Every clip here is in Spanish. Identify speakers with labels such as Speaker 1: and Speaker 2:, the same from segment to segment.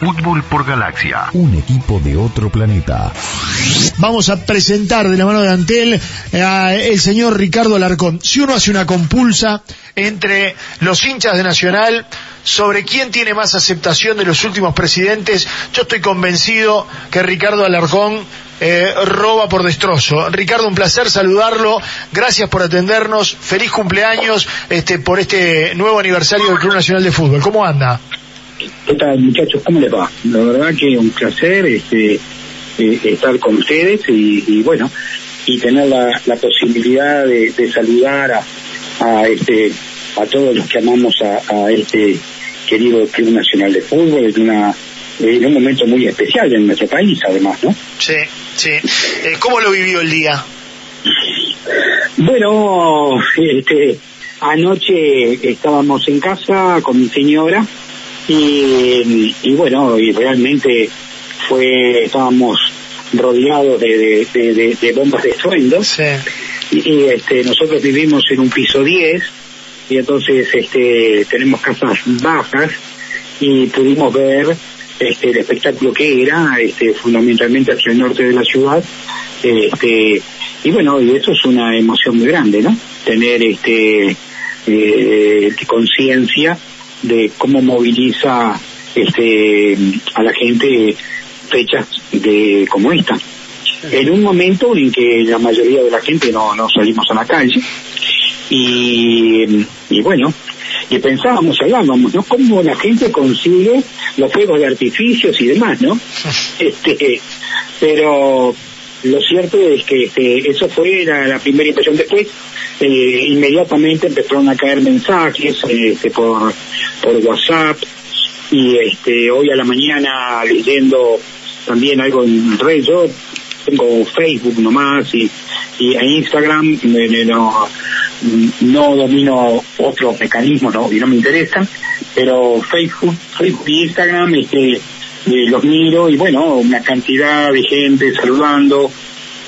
Speaker 1: Fútbol por Galaxia. Un equipo de otro planeta.
Speaker 2: Vamos a presentar de la mano de Antel al señor Ricardo Alarcón. Si uno hace una compulsa entre los hinchas de Nacional sobre quién tiene más aceptación de los últimos presidentes, yo estoy convencido que Ricardo Alarcón eh, roba por destrozo. Ricardo, un placer saludarlo. Gracias por atendernos. Feliz cumpleaños este, por este nuevo aniversario del Club Nacional de Fútbol. ¿Cómo anda?
Speaker 3: ¿Qué tal, muchachos? ¿Cómo les va? La verdad que un placer este, eh, estar con ustedes y, bueno, y tener la, posibilidad de, saludar a, este, a todos los que amamos a, este querido Club Nacional de Fútbol en, una, en un momento muy especial en nuestro país, además, ¿no?
Speaker 2: Sí, sí. Eh, ¿Cómo lo vivió el día?
Speaker 3: Bueno, este, anoche estábamos en casa con mi señora y, bueno, y realmente fue, estábamos rodeados de, de, bombas de estruendo. Y, este, nosotros vivimos en un piso 10 y entonces este, tenemos casas bajas y pudimos ver este, el espectáculo que era, este, fundamentalmente hacia el norte de la ciudad. Este, y bueno, y eso es una emoción muy grande, ¿no? Tener este, eh, conciencia de cómo moviliza este a la gente fechas de como esta. En un momento en que la mayoría de la gente no, no salimos a la calle y, y bueno, y pensábamos, hablábamos, ¿no? Cómo la gente consigue los fuegos de artificios y demás, ¿no? Este, pero lo cierto es que este, eso fue la, primera impresión. Después, eh, inmediatamente empezaron a caer mensajes este, por, por WhatsApp y este, hoy a la mañana leyendo también algo en red. Yo tengo Facebook nomás y, y en Instagram no, no domino otros mecanismos ¿no? y no me interesan, pero Facebook, Facebook y Instagram este, los miro y bueno, una cantidad de gente saludando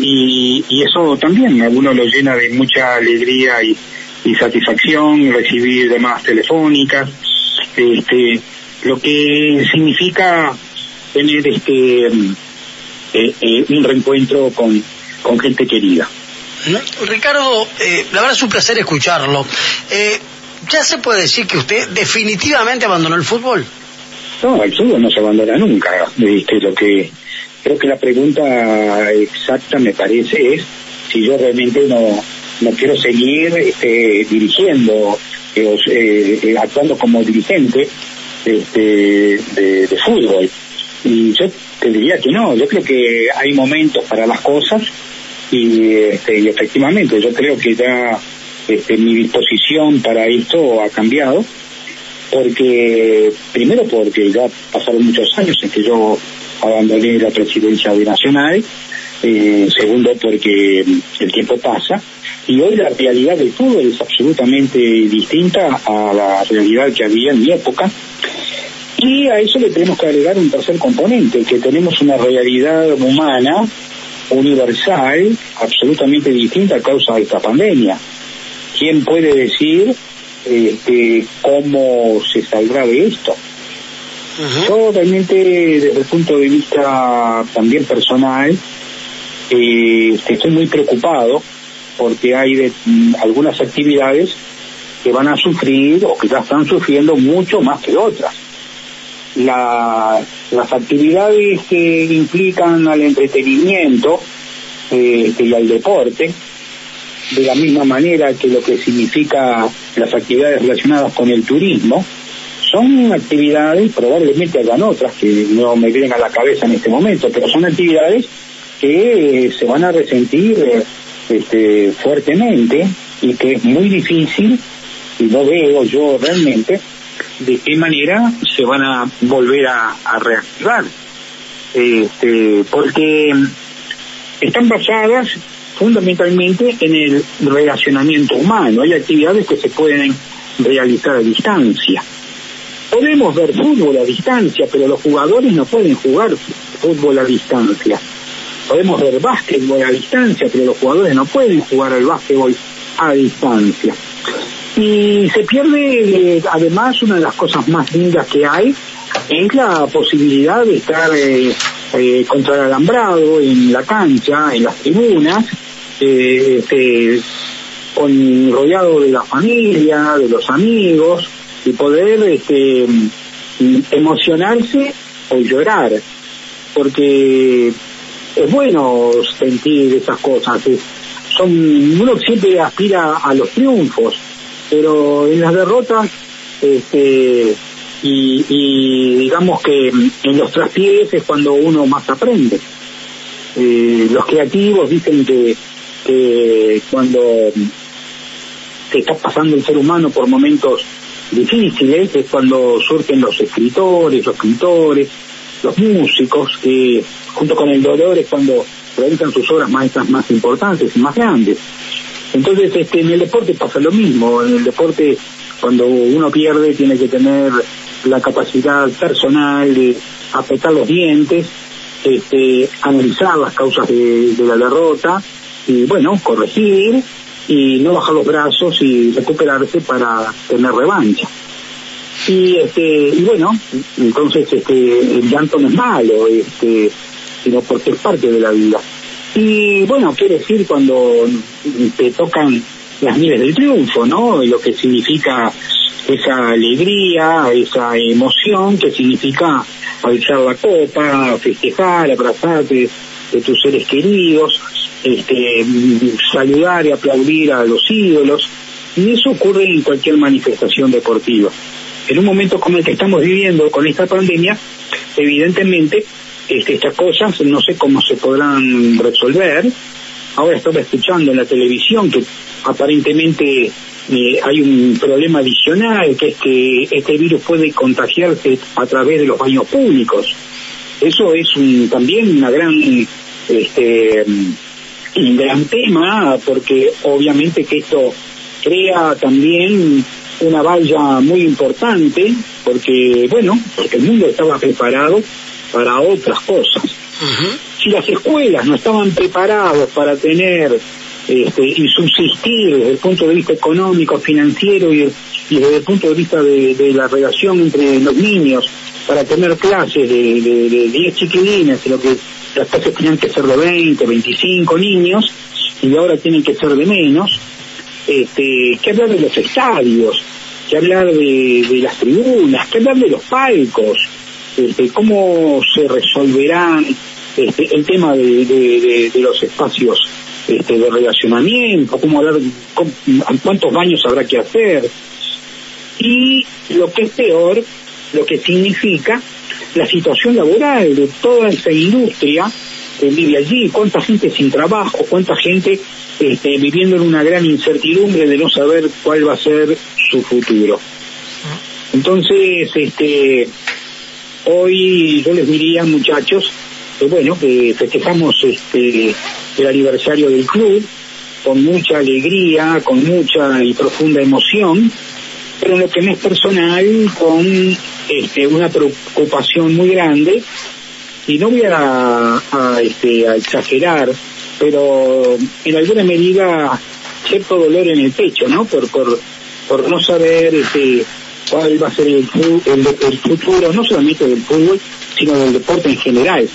Speaker 3: y, y eso también a uno lo llena de mucha alegría y, satisfacción recibir demás telefónicas, este, lo que significa tener este eh, eh, un reencuentro con, con gente querida.
Speaker 2: Ricardo, eh, la verdad es un placer escucharlo. ¿Ya se puede decir que usted definitivamente abandonó el fútbol?
Speaker 3: No, el fútbol no se abandona nunca. ¿viste? Lo que creo que la pregunta exacta me parece es si yo realmente no no quiero seguir este, dirigiendo eh, eh, actuando como dirigente este, de, fútbol. Y yo te diría que no. Yo creo que hay momentos para las cosas y, este, efectivamente yo creo que ya este, mi disposición para esto ha cambiado porque primero porque ya pasaron muchos años en que yo abandoné la presidencia de Nacional, eh, segundo porque el tiempo pasa y hoy la realidad del fútbol es absolutamente distinta a la realidad que había en mi época y a eso le tenemos que agregar un tercer componente, que tenemos una realidad humana universal absolutamente distinta a causa de esta pandemia. ¿Quién puede decir este, cómo se saldrá de esto. Yo realmente, desde el punto de vista también personal, eh, estoy muy preocupado porque hay mm, algunas actividades que van a sufrir o que ya están sufriendo mucho más que otras. las actividades que implican al entretenimiento eh, y al deporte de la misma manera que lo que significa las actividades relacionadas con el turismo, son actividades, probablemente hagan otras que no me vienen a la cabeza en este momento, pero son actividades que se van a resentir este, fuertemente y que es muy difícil, y no veo yo realmente, de qué manera se van a volver a, a reactivar. Este, porque están basadas fundamentalmente en el relacionamiento humano. Hay actividades que se pueden realizar a distancia. Podemos ver fútbol a distancia, pero los jugadores no pueden jugar fútbol a distancia. Podemos ver básquetbol a distancia, pero los jugadores no pueden jugar al básquetbol a distancia. Y se pierde, eh, además, una de las cosas más lindas que hay, es la posibilidad de estar eh, eh, contra el alambrado en la cancha, en las tribunas, eh, este, con rodeado de la familia, de los amigos, y poder este, emocionarse o llorar, porque es bueno sentir esas cosas. son uno siempre aspira a los triunfos, pero en las derrotas este, y, digamos que en los traspiés es cuando uno más aprende. Eh, los creativos dicen que, que cuando se está pasando el ser humano por momentos difíciles es cuando surgen los escritores, los pintores, los músicos, que junto con el dolor es cuando realizan sus obras maestras más importantes y más grandes. Entonces, este, en el deporte pasa lo mismo. En el deporte, cuando uno pierde, tiene que tener la capacidad personal de apretar los dientes, este, analizar las causas de, la derrota y, bueno, corregir y no bajar los brazos y recuperarse para tener revancha. Y, este, y bueno, entonces este, el llanto no es malo, este, sino porque es parte de la vida. Y bueno, quiere decir cuando te tocan las miles del triunfo, ¿no? Lo que significa esa alegría, esa emoción que significa alzar la copa, festejar, abrazarte de tus seres queridos, este, saludar y aplaudir a los ídolos. Y eso ocurre en cualquier manifestación deportiva. En un momento como el que estamos viviendo con esta pandemia, evidentemente este, estas cosas no sé cómo se podrán resolver. Ahora estaba escuchando en la televisión que aparentemente eh, hay un problema adicional, que es que este virus puede contagiarse a través de los baños públicos. Eso es también una gran, este, un gran tema, porque obviamente que esto crea también una valla muy importante, porque, bueno, porque el mundo estaba preparado para otras cosas. Si las escuelas no estaban preparadas para tener este, y subsistir desde el punto de vista económico, financiero y, desde el punto de vista de, la relación entre los niños, para tener clases de, de, 10 chiquilines, lo que las clases tenían que ser de 20, 25 niños, y ahora tienen que ser de menos, este, que hablar de los estadios, que hablar de, las tribunas, que hablar de los palcos, este, cómo se resolverán este, el tema de, los espacios este, de relacionamiento, cómo hablar, cuántos baños habrá que hacer. Y lo que es peor, lo que significa la situación laboral de toda esa industria que vive allí, cuánta gente sin trabajo, cuánta gente este, viviendo en una gran incertidumbre de no saber cuál va a ser su futuro. Entonces, este, Hoy yo les diría, muchachos, que bueno, que festejamos este el aniversario del club con mucha alegría, con mucha y profunda emoción, pero en lo que me es personal, con este, una preocupación muy grande, y no voy a, este, a exagerar, pero en alguna medida cierto dolor en el pecho, ¿no? Por, por, por no saber este, cuál va a ser el, el, futuro, no solamente del fútbol, sino del deporte en general.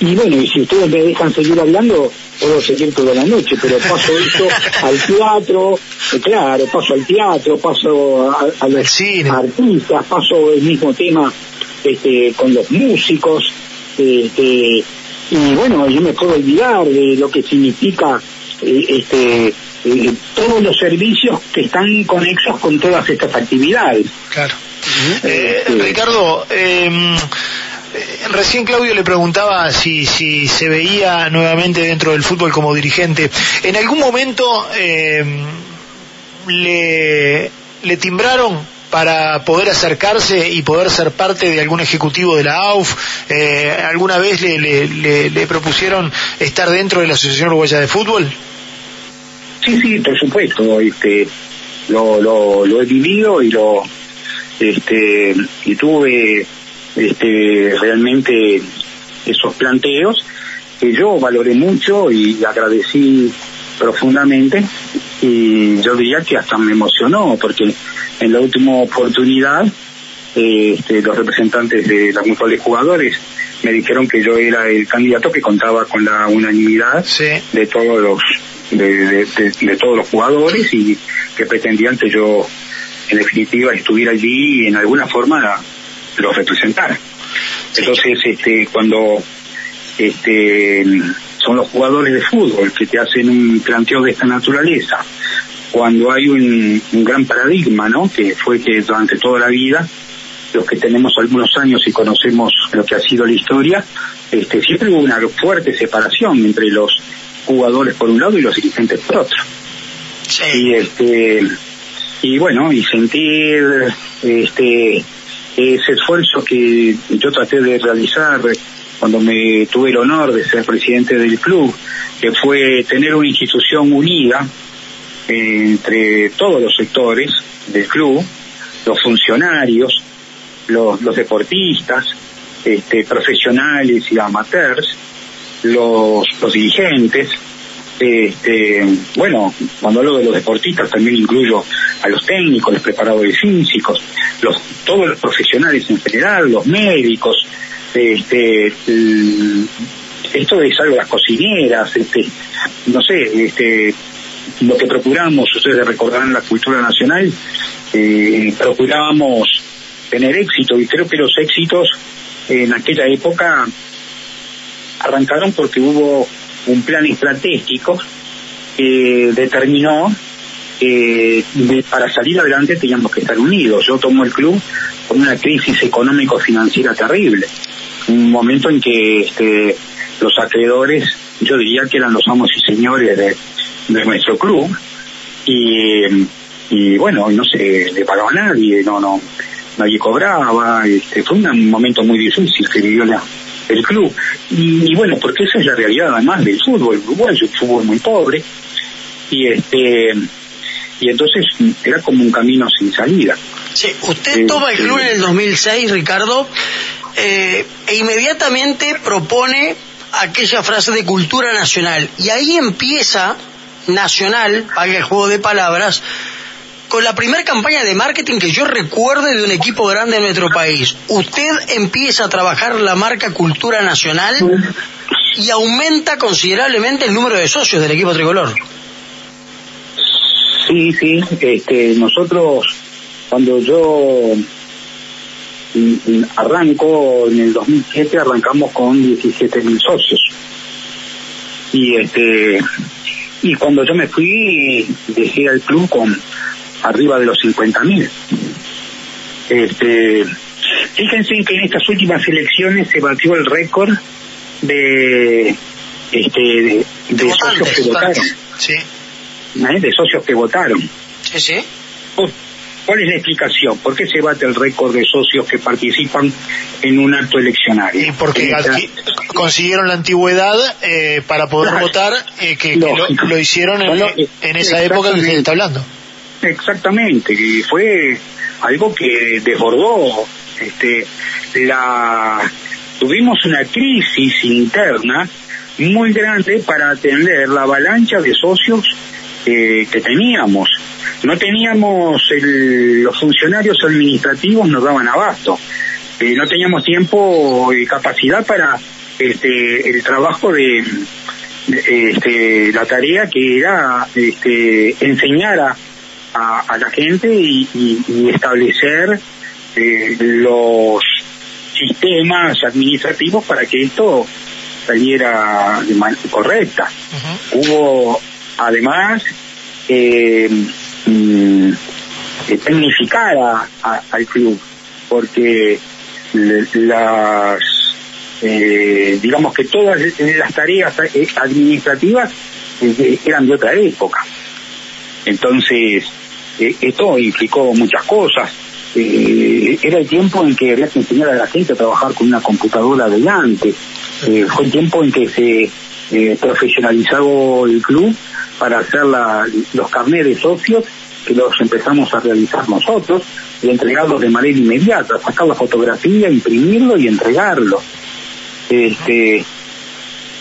Speaker 3: Y bueno, y si ustedes me dejan seguir hablando, puedo seguir toda la noche, pero paso eso al teatro, eh, claro, paso al teatro, paso a, los artistas, paso el mismo tema este, con los músicos, este, y bueno, yo me puedo olvidar de lo que significa eh, este eh, todos los servicios que están conexos con todas estas actividades.
Speaker 2: Claro. Eh, Ricardo, eh, recién Claudio le preguntaba si, si se veía nuevamente dentro del fútbol como dirigente. ¿En algún momento em, le, le timbraron para poder acercarse y poder ser parte de algún ejecutivo de la AUF? ¿Alguna vez le, le, le, propusieron estar dentro de la Asociación Uruguaya de Fútbol?
Speaker 3: Sí, sí, por supuesto, este, lo, lo, lo he vivido y lo, este, y tuve, este, realmente esos planteos que yo valoré mucho y agradecí profundamente y yo diría que hasta me emocionó porque en la última oportunidad este, los representantes de las mutuales jugadores me dijeron que yo era el candidato que contaba con la unanimidad de todos los de, todos los jugadores y que pretendían que yo en definitiva estuviera allí y en alguna forma los representara. Entonces, este, cuando este, son los jugadores de fútbol que te hacen un planteo de esta naturaleza, cuando hay un, un gran paradigma, ¿no? Que fue que durante toda la vida los que tenemos algunos años y conocemos lo que ha sido la historia, este, siempre hubo una fuerte separación entre los jugadores por un lado y los dirigentes por otro. Y este y bueno, y sentir este ese esfuerzo que yo traté de realizar cuando me tuve el honor de ser presidente del club, que fue tener una institución unida entre todos los sectores del club, los funcionarios, los, deportistas, este, profesionales y amateurs, los dirigentes, este, bueno, cuando hablo de los deportistas también incluyo a los técnicos, los preparadores físicos, los, todos los profesionales en general, los médicos, este, esto es algo las cocineras, este, no sé, este, lo que procuramos, ustedes recordarán la cultura nacional, eh, procurábamos tener éxito y creo que los éxitos en aquella época arrancaron porque hubo un plan estratégico que determinó que para salir adelante teníamos que estar unidos. Yo tomo el club con una crisis económico-financiera terrible, un momento en que este, los acreedores, yo diría que eran los amos y señores de, nuestro club, y, y bueno, no se le pagaba a nadie, no, no, nadie cobraba, este, fue un momento muy difícil que vivió la, el club. Y, bueno, porque esa es la realidad además del fútbol uruguayo, un fútbol muy pobre, y este y entonces era como un camino sin salida.
Speaker 4: Sí, usted toma el club en el 2006, Ricardo, eh, e inmediatamente propone aquella frase de cultura nacional, y ahí empieza nacional, para el juego de palabras, con la primera campaña de marketing que yo recuerde de un equipo grande en nuestro país. Usted empieza a trabajar la marca Cultura Nacional y aumenta considerablemente el número de socios del equipo tricolor.
Speaker 3: Sí, sí, este, nosotros cuando yo mm, mm, arranco en el 2007 arrancamos con 17 mil socios y este y cuando yo me fui dejé al club con arriba de los 50.000. Este, fíjense que en estas últimas elecciones se batió el récord de este de, socios que votaron. Sí. ¿Eh? De socios que votaron.
Speaker 4: Sí, sí.
Speaker 3: ¿Cuál es la explicación? ¿Por qué se bate el récord de socios que participan en un acto eleccionario?
Speaker 2: Y porque consiguieron la antigüedad eh, para poder votar, eh, que, lo, hicieron en, en esa época que usted está hablando.
Speaker 3: Exactamente, y fue algo que desbordó este tuvimos una crisis interna muy grande para atender la avalancha de socios que teníamos. No teníamos los funcionarios administrativos nos daban abasto. Eh, no teníamos tiempo y capacidad para este, el trabajo de, este, la tarea que era enseñar a, a, la gente y, establecer eh, los sistemas administrativos para que esto saliera de manera correcta. Hubo además eh, mm, eh tecnificar al club porque las eh, digamos que todas las tareas administrativas eran de otra época entonces eh, esto implicó muchas cosas. Eh, era el tiempo en que había que enseñar a la gente a trabajar con una computadora delante. Eh, fue el tiempo en que se profesionalizó el club para hacer los carnets de socios que los empezamos a realizar nosotros y entregarlos de manera inmediata, sacar la fotografía, imprimirlo y entregarlo. Este,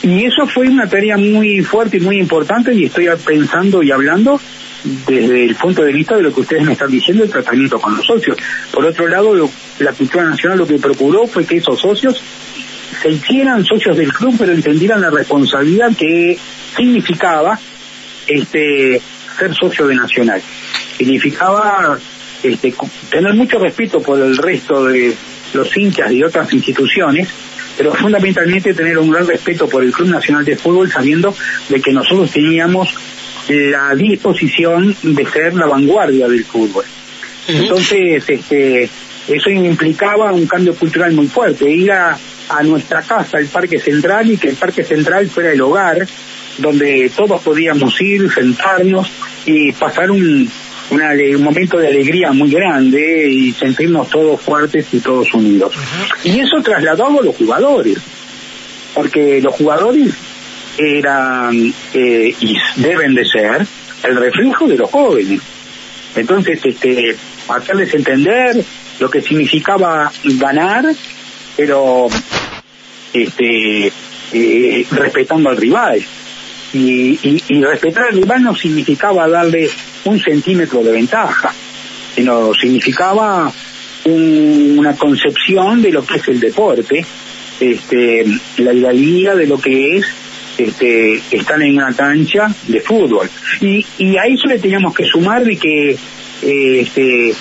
Speaker 3: y eso fue una tarea muy fuerte y muy importante y estoy pensando y hablando desde el punto de vista de lo que ustedes me están diciendo, el tratamiento con los socios. Por otro lado, la cultura nacional lo que procuró fue que esos socios se hicieran socios del club, pero entendieran la responsabilidad que significaba este ser socio de Nacional. Significaba este, tener mucho respeto por el resto de los hinchas y otras instituciones, pero fundamentalmente tener un gran respeto por el Club Nacional de Fútbol, sabiendo de que nosotros teníamos la disposición de ser la vanguardia del fútbol. Entonces, este, eso implicaba un cambio cultural muy fuerte, ir a, a nuestra casa, el Parque Central, y que el Parque Central fuera el hogar donde todos podíamos ir, sentarnos y pasar un, un momento de alegría muy grande y sentirnos todos fuertes y todos unidos. Y eso trasladado a los jugadores, porque los jugadores eran eh, y deben de ser el reflejo de los jóvenes. Entonces, este, hacerles entender lo que significaba ganar, pero este, eh, respetando al rival. Y, y, respetar al rival no significaba darle un centímetro de ventaja, sino significaba una concepción de lo que es el deporte, este, la idealidad de lo que es este, estar en una cancha de fútbol. Y, y a eso le teníamos que sumar de que eh, este,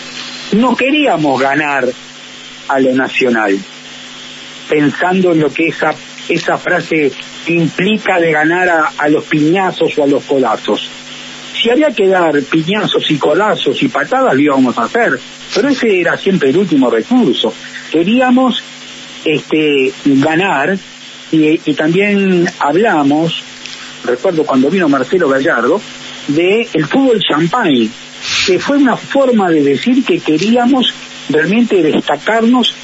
Speaker 3: no queríamos ganar a lo nacional, pensando en lo que esa, esa frase implica de ganar a, a los piñazos o a los colazos si había que dar piñazos y colazos y patadas, lo íbamos a hacer. Pero ese era siempre el último recurso. Queríamos este, ganar y, también hablamos, recuerdo cuando vino Marcelo Gallardo, de el fútbol champagne, que fue una forma de decir que queríamos realmente destacarnos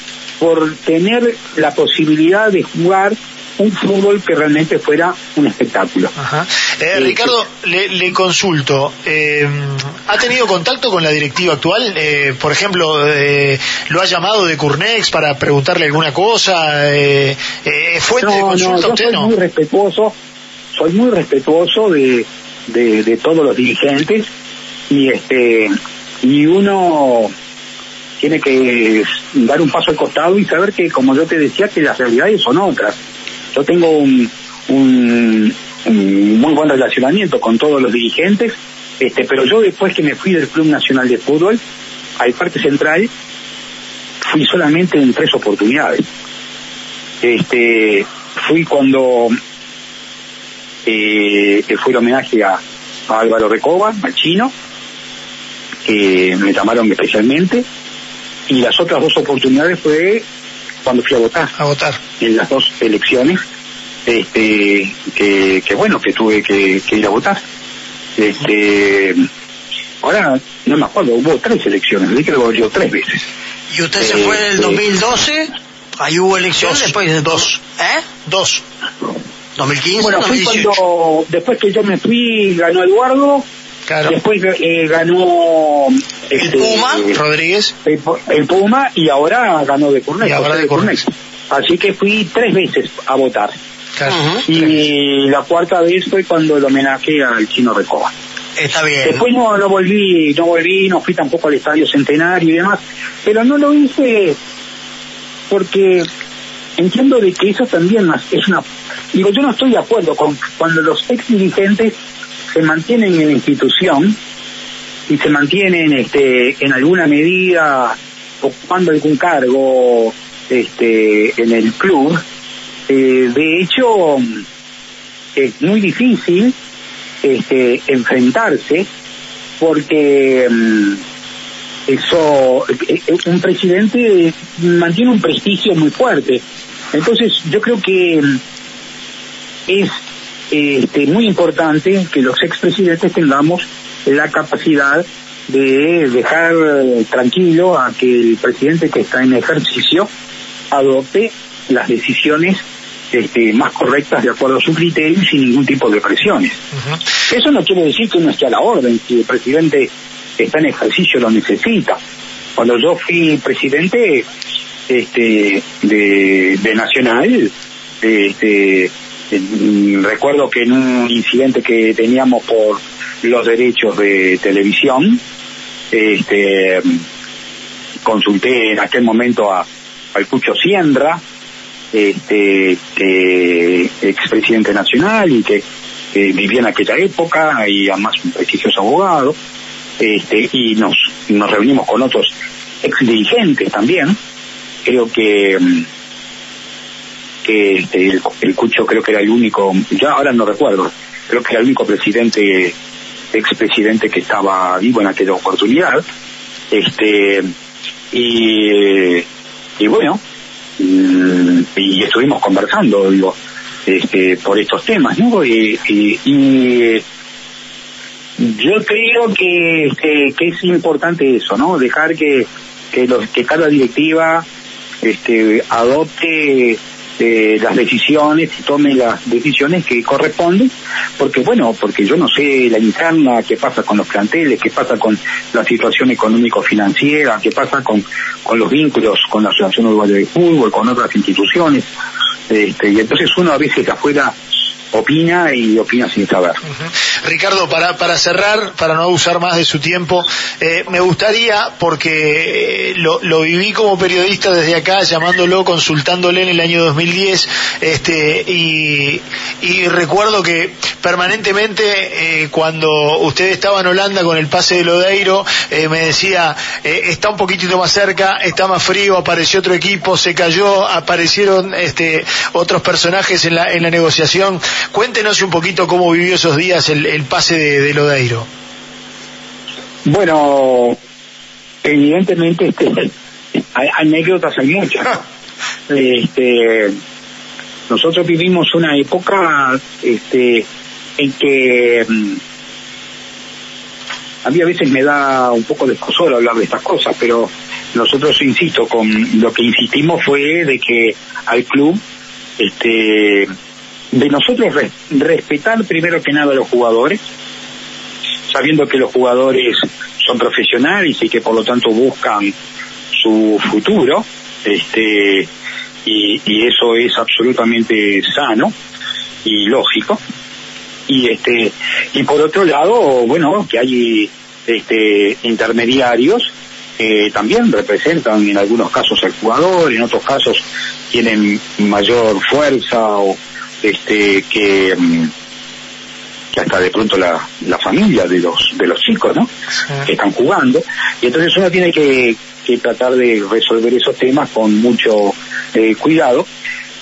Speaker 3: por tener la posibilidad de jugar un fútbol que realmente fuera un espectáculo.
Speaker 2: Ajá. Eh, Ricardo, le, consulto, eh, ¿ha tenido contacto con la directiva actual? Eh, por ejemplo, ¿lo ha llamado de Curnex para preguntarle alguna cosa? ¿Fuente no, de consulta
Speaker 3: no, yo soy muy respetuoso, soy muy respetuoso de, de, todos los dirigentes y este y uno tiene que dar un paso al costado y saber que, como yo te decía, que las realidades son otras. Yo tengo un, muy buen relacionamiento con todos los dirigentes, este, pero yo después que me fui del Club Nacional de Fútbol al Parque Central, fui solamente en tres oportunidades. Este, fui cuando eh, fue el homenaje a, Álvaro Recoba, al chino, que me llamaron especialmente, y las otras dos oportunidades fue cuando fui a votar.
Speaker 2: A votar.
Speaker 3: En las dos elecciones, este, que, bueno, que tuve que, ir a votar. Este, ahora no me acuerdo, hubo tres elecciones, dije que lo yo tres veces.
Speaker 4: ¿Y usted se fue en el 2012? Este, Ahí hubo elecciones después de dos. ¿Eh?
Speaker 2: Dos.
Speaker 4: 2015,
Speaker 3: bueno, fui cuando, después que yo me fui, ganó Eduardo, Después eh, ganó
Speaker 4: el este, Puma,
Speaker 2: Rodríguez.
Speaker 3: El, Puma y ahora ganó de Cornex. Así que fui tres veces a votar. Y la cuarta vez fue cuando el homenaje al chino Recoba.
Speaker 4: Está bien.
Speaker 3: Después no, no volví, no volví, no fui tampoco al Estadio Centenario y demás, pero no lo hice porque entiendo de que eso también es una... Digo, yo no estoy de acuerdo con cuando los ex dirigentes se mantienen en la institución y se mantienen este, en alguna medida ocupando algún cargo este, en el club, eh, de hecho es muy difícil este, enfrentarse porque mm, eso eh, eh, un presidente mantiene un prestigio muy fuerte. Entonces yo creo que mm, es este, muy importante que los expresidentes tengamos la capacidad de dejar tranquilo a que el presidente que está en ejercicio adopte las decisiones este, más correctas de acuerdo a su criterio y sin ningún tipo de presiones. Eso no quiere decir que uno esté a la orden, si el presidente está en ejercicio lo necesita. Cuando yo fui presidente este, de, de Nacional, este, recuerdo que en un incidente que teníamos por los derechos de televisión, este, consulté en aquel momento a, al Cucho Siendra, este, expresidente nacional y que, vivía en aquella época y además un prestigioso abogado, este, y nos, nos reunimos con otros ex dirigentes también. Creo que, que este, el, el, Cucho creo que era el único, ya ahora no recuerdo, creo que era el único presidente, expresidente que estaba vivo en aquella oportunidad. Este, y, y bueno, mm, y estuvimos conversando, digo, este, por estos temas, ¿no? Y, yo creo que, que, es importante eso, ¿no? Dejar que, que cada directiva este, adopte eh, las decisiones y tome las decisiones que corresponden, porque bueno, porque yo no sé la interna, qué pasa con los planteles, qué pasa con la situación económico-financiera, qué pasa con, con los vínculos con la Asociación Uruguaya de Fútbol, con otras instituciones, este, y entonces uno a veces afuera opina y opina sin saber.
Speaker 2: Ricardo, para, para cerrar, para no abusar más de su tiempo, eh, me gustaría, porque eh, lo, lo, viví como periodista desde acá, llamándolo, consultándole en el año 2010, este, y, recuerdo que permanentemente eh, cuando usted estaba en Holanda con el pase de Lodeiro, me decía, está un poquitito más cerca, está más frío, apareció otro equipo, se cayó, aparecieron este, otros personajes en la, en la negociación. Cuéntenos un poquito cómo vivió esos días el, el pase de, Lodeiro.
Speaker 3: Bueno, evidentemente este, hay, anécdotas hay muchas. este, nosotros vivimos una época este, en que mm, a mí a veces me da un poco de escosor hablar de estas cosas, pero nosotros, insisto, con lo que insistimos fue de que al club este, de nosotros respetar primero que nada a los jugadores, sabiendo que los jugadores son profesionales y que por lo tanto buscan su futuro, este, y, y eso es absolutamente sano y lógico. Y este, y por otro lado, bueno, que hay este intermediarios que también representan en algunos casos al jugador, en otros casos tienen mayor fuerza o, este que, mm, que hasta de pronto la, la familia de los de los chicos no que están jugando. Y entonces uno tiene que, que tratar de resolver esos temas con mucho eh, cuidado.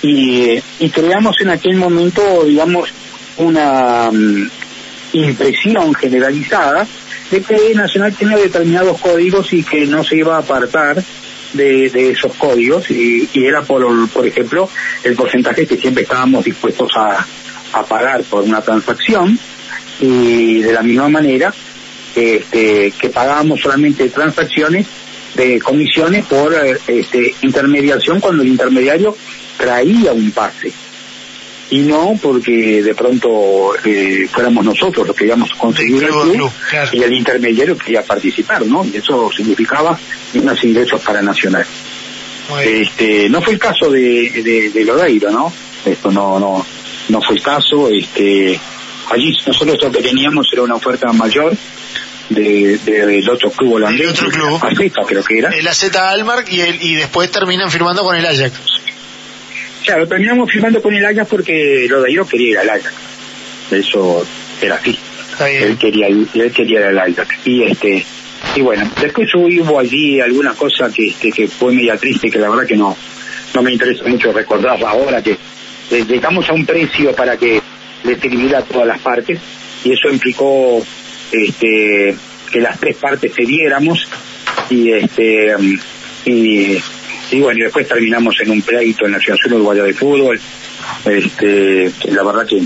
Speaker 3: Y, y creamos en aquel momento digamos una mm, impresión generalizada de que Nacional tenía determinados códigos y que no se iba a apartar de, esos códigos y, era por, por ejemplo el porcentaje que siempre estábamos dispuestos a, a pagar por una transacción y de la misma manera este, que pagábamos solamente transacciones de comisiones por este, intermediación cuando el intermediario traía un pase y no porque de pronto eh, fuéramos nosotros los que íbamos a conseguir el club, y el intermediario quería participar, ¿no? Y eso significaba unos ingresos para Nacional. Este, no fue el caso de, de, Lodeiro, ¿no? Esto no, no, no fue el caso, este, allí nosotros lo que teníamos era una oferta mayor de, del otro club holandés,
Speaker 2: el otro club,
Speaker 3: creo que era.
Speaker 2: El AZ Almar y, el, y después terminan firmando con el Ajax.
Speaker 3: Claro, terminamos firmando con el Ajax porque lo de yo quería ir al Ajax. Eso era así. Él quería ir, él quería ir al Ajax. Y este, y bueno, después hubo allí alguna cosa que, este, que fue media triste, que la verdad que no, no me interesa mucho recordar ahora, que llegamos a un precio para que le a todas las partes, y eso implicó este, que las tres partes cediéramos, y este, y y bueno, y después terminamos en un pleito en la Asociación Uruguaya de Fútbol. Este, la verdad que,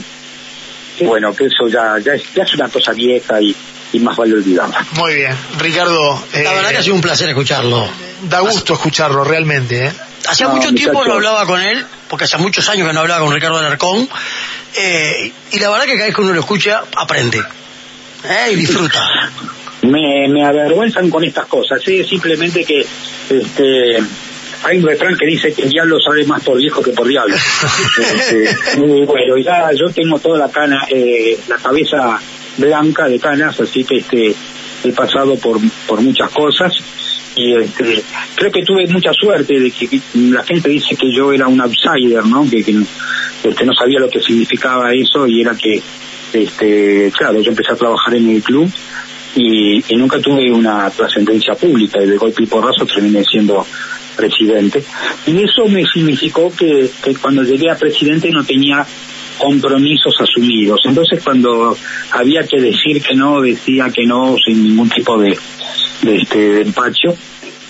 Speaker 3: bueno, que eso ya, ya, es, ya es una cosa vieja y, y más vale olvidarla.
Speaker 2: Muy bien. Ricardo.
Speaker 4: La verdad que ha sido un placer escucharlo.
Speaker 2: Da gusto escucharlo, realmente. ¿eh?
Speaker 4: Hacía mucho tiempo no hablaba con él, porque hace muchos años que no hablaba con Ricardo Alarcón, eh, y la verdad que cada vez que uno lo escucha, aprende. ¿eh? Y disfruta.
Speaker 3: Me, me avergüenzan con estas cosas, ¿sí? simplemente que este hay un refrán que dice que el diablo sabe más por viejo que por diablo. Este, bueno, ya yo tengo toda la cana, eh, la cabeza blanca de canas, así que este he pasado por, por muchas cosas y este, creo que tuve mucha suerte de que, la gente dice que yo era un outsider, ¿no? Que, este, no sabía lo que significaba eso y era que, este, claro, yo empecé a trabajar en el club y, nunca tuve una trascendencia pública y de golpe y porrazo terminé siendo presidente. Y eso me significó que, que cuando llegué a presidente no tenía compromisos asumidos. Entonces cuando había que decir que no, decía que no sin ningún tipo de, este, de empacho,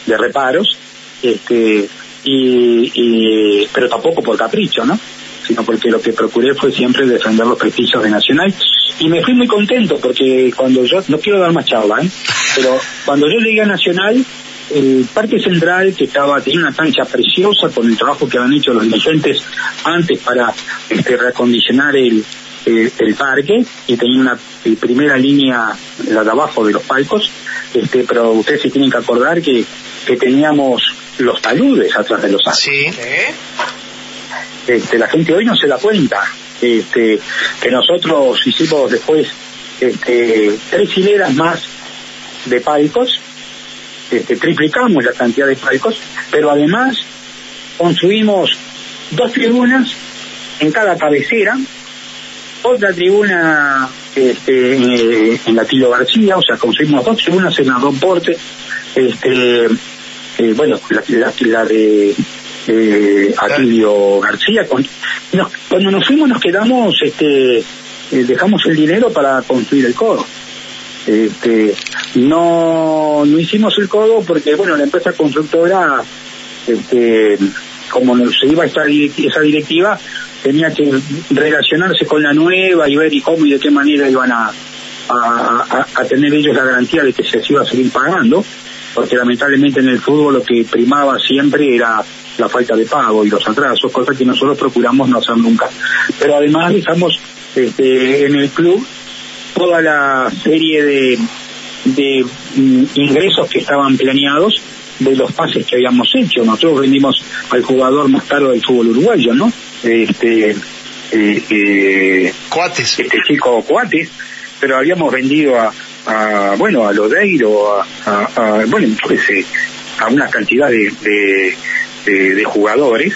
Speaker 3: de reparos, este, y, pero tampoco por capricho, ¿no? sino porque lo que procuré fue siempre defender los prestigios de Nacional y me fui muy contento porque cuando yo, no quiero dar más charla, ¿eh? pero cuando yo llegué a Nacional, el Parque Central, que estaba tenía una cancha preciosa con el trabajo que habían hecho los dirigentes antes para este, reacondicionar el, el, parque y tenía una primera línea, la de abajo de los palcos, este, pero ustedes se tienen que acordar que, que teníamos los taludes atrás de los arcos.
Speaker 2: Sí.
Speaker 3: Este, la gente hoy no se da cuenta este, que nosotros hicimos después este, tres hileras más de palcos, este, triplicamos la cantidad de palcos, pero además construimos dos tribunas en cada cabecera, otra tribuna este, en, la Tilo García, o sea, construimos dos tribunas en Ardón Porte, este, eh, bueno, la, la, de eh, García. cuando nos fuimos nos quedamos, este, eh, dejamos el dinero para construir el codo. Este, no, no hicimos el codo porque, bueno, la empresa constructora, este, como se iba esta esa directiva, tenía que relacionarse con la nueva y ver y cómo y de qué manera iban a, tener ellos la garantía de que se iba a seguir pagando, porque lamentablemente en el fútbol lo que primaba siempre era la falta de pago y los atrasos, cosas que nosotros procuramos no hacer nunca. Pero además dejamos este, en el club toda la serie de, de mm, ingresos que estaban planeados de los pases que habíamos hecho. Nosotros vendimos al jugador más caro del fútbol uruguayo, ¿no? Este,
Speaker 2: eh, eh, Cuates.
Speaker 3: Este chico Cuates, pero habíamos vendido a, a bueno, a Lodeiro, a, a, bueno, entonces, a una cantidad de, de, jugadores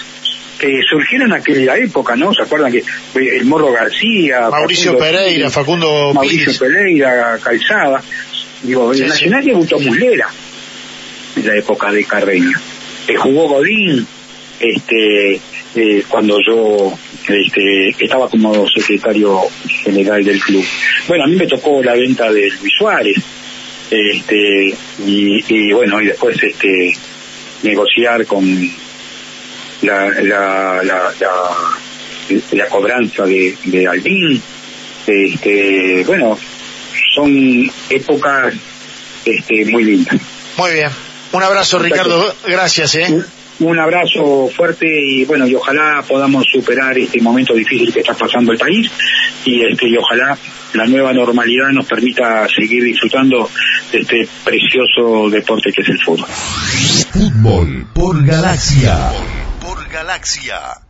Speaker 3: que surgieron en aquella época, ¿no? ¿Se acuerdan que el Morro García,
Speaker 2: Mauricio Pereira, Facundo
Speaker 3: Mauricio Pereira, Calzada, digo, el Nacional debutó Muslera en la época de Carreño. Eh, jugó Godín, este, eh, cuando yo este, estaba como secretario general del club. Bueno, a mí me tocó la venta de Luis Suárez, este, y, y bueno, y después este, negociar con la, la, la, la, cobranza de, de Albín. Este, bueno, son épocas este, muy lindas.
Speaker 2: Muy bien. Un abrazo, Ricardo. Gracias, ¿eh?
Speaker 3: Un, abrazo fuerte y bueno, y ojalá podamos superar este momento difícil que está pasando el país y este y ojalá la nueva normalidad nos permita seguir disfrutando de este precioso deporte que es el fútbol.
Speaker 1: Fútbol por Galaxia. Galaxia.